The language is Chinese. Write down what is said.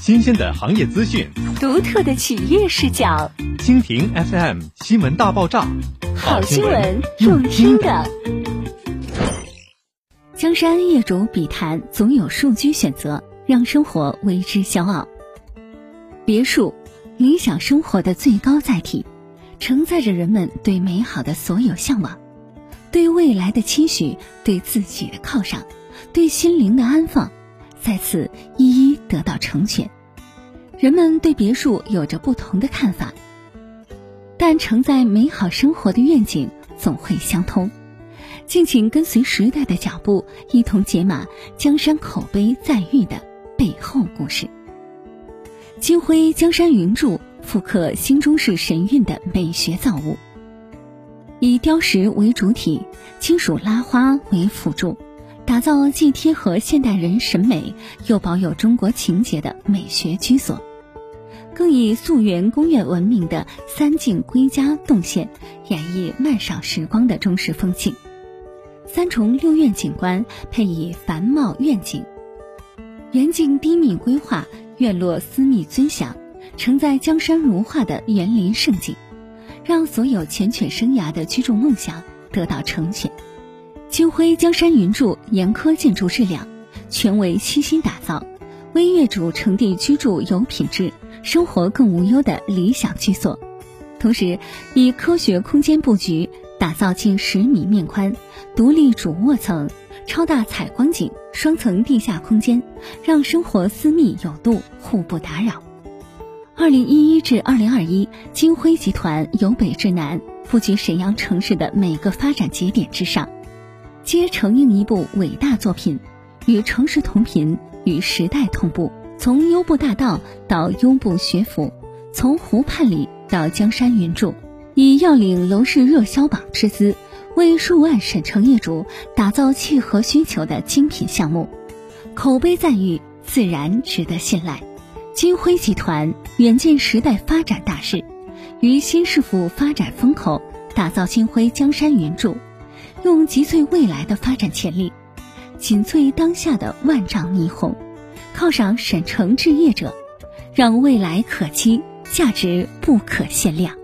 新鲜的行业资讯，独特的企业视角。蜻蜓 FM 新闻大爆炸，好新闻用听的。江山易主，笔谈总有数据选择，让生活为之骄傲。别墅，理想生活的最高载体，承载着人们对美好的所有向往，对未来的期许，对自己的犒赏，对心灵的安放，在此一一得到成全。人们对别墅有着不同的看法，但承载美好生活的愿景总会相通。敬请跟随时代的脚步，一同解码江山口碑赞誉的背后故事。金辉江山云柱复刻新中式神韵的美学造物，以雕石为主体，金属拉花为辅助，打造既贴合现代人审美又保有中国情节的美学居所。更以溯源工业文明的三进归家动线，演绎漫赏时光的中式风情。三重六院景观配以繁茂院景，园境低密规划，院落私密尊享，承载江山如画的园林盛景，让所有缱绻生涯的居住梦想得到成全。金辉江山云筑严苛建筑质量，全为悉心打造，为业主成地居住有品质。生活更无忧的理想居所，同时以科学空间布局打造近十米面宽、独立主卧层、超大采光景、双层地下空间，让生活私密有度，互不打扰。二零一一至二零二一，金辉集团由北至南布局沈阳城市的每个发展节点之上，皆承应一部伟大作品，与城市同频，与时代同步。从优步大道到优步学府，从湖畔里到江山云柱，以要领楼市热销榜之姿，为数万省城业主打造契合需求的精品项目，口碑赞誉，自然值得信赖。金辉集团远见时代发展大势，于新市府发展风口打造金辉江山云柱，用集萃未来的发展潜力，紧萃当下的万丈霓虹。犒赏沈城置业者，让未来可期，价值不可限量。